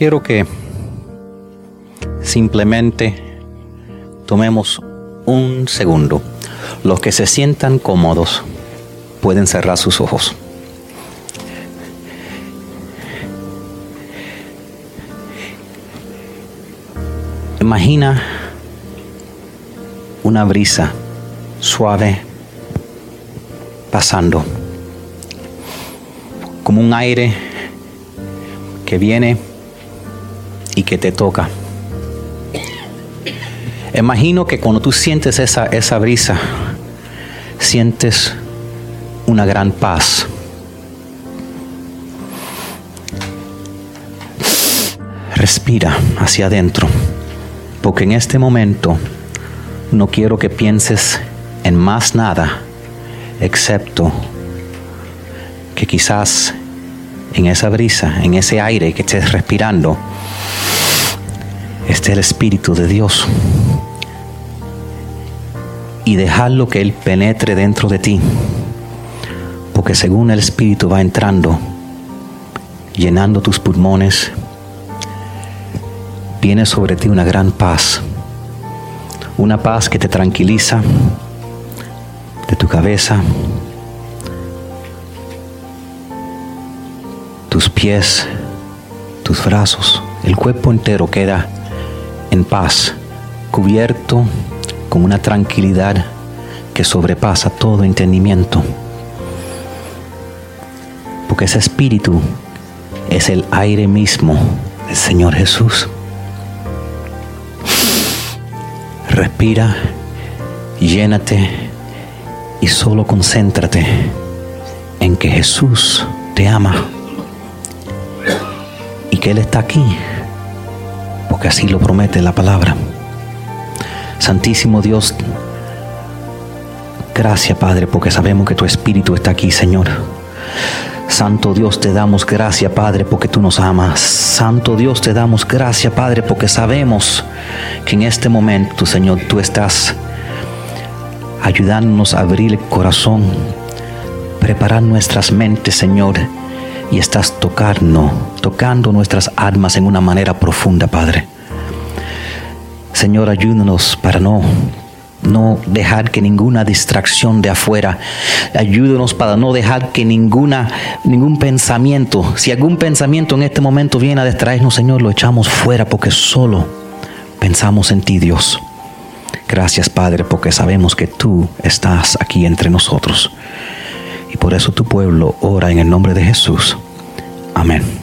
quiero que simplemente tomemos un segundo. Los que se sientan cómodos pueden cerrar sus ojos. Imagina una brisa suave pasando, como un aire que viene y que te toca. Imagino que cuando tú sientes esa, esa brisa, sientes una gran paz. Respira hacia adentro, porque en este momento no quiero que pienses en más nada, excepto que quizás en esa brisa, en ese aire que estés respirando, esté el Espíritu de Dios. Y dejarlo que Él penetre dentro de ti. Porque según el Espíritu va entrando, llenando tus pulmones, viene sobre ti una gran paz. Una paz que te tranquiliza de tu cabeza, tus pies, tus brazos, el cuerpo entero queda en paz, cubierto con una tranquilidad que sobrepasa todo entendimiento. Porque ese espíritu es el aire mismo del Señor Jesús. Respira, llénate y solo concéntrate en que Jesús te ama y que Él está aquí, porque así lo promete la palabra. Santísimo Dios, gracias Padre, porque sabemos que tu Espíritu está aquí, Señor. Santo Dios, te damos gracias, Padre, porque tú nos amas. Santo Dios, te damos gracias, Padre, porque sabemos que en este momento, Señor, tú estás ayudándonos a abrir el corazón, preparar nuestras mentes, Señor, y estás tocando, tocando nuestras almas en una manera profunda, Padre. Señor, ayúdanos para no no dejar que ninguna distracción de afuera. Ayúdanos para no dejar que ninguna, ningún pensamiento, si algún pensamiento en este momento viene a distraernos, Señor, lo echamos fuera porque solo pensamos en ti, Dios. Gracias, Padre, porque sabemos que tú estás aquí entre nosotros. Por eso tu pueblo ora en el nombre de Jesús. Amén.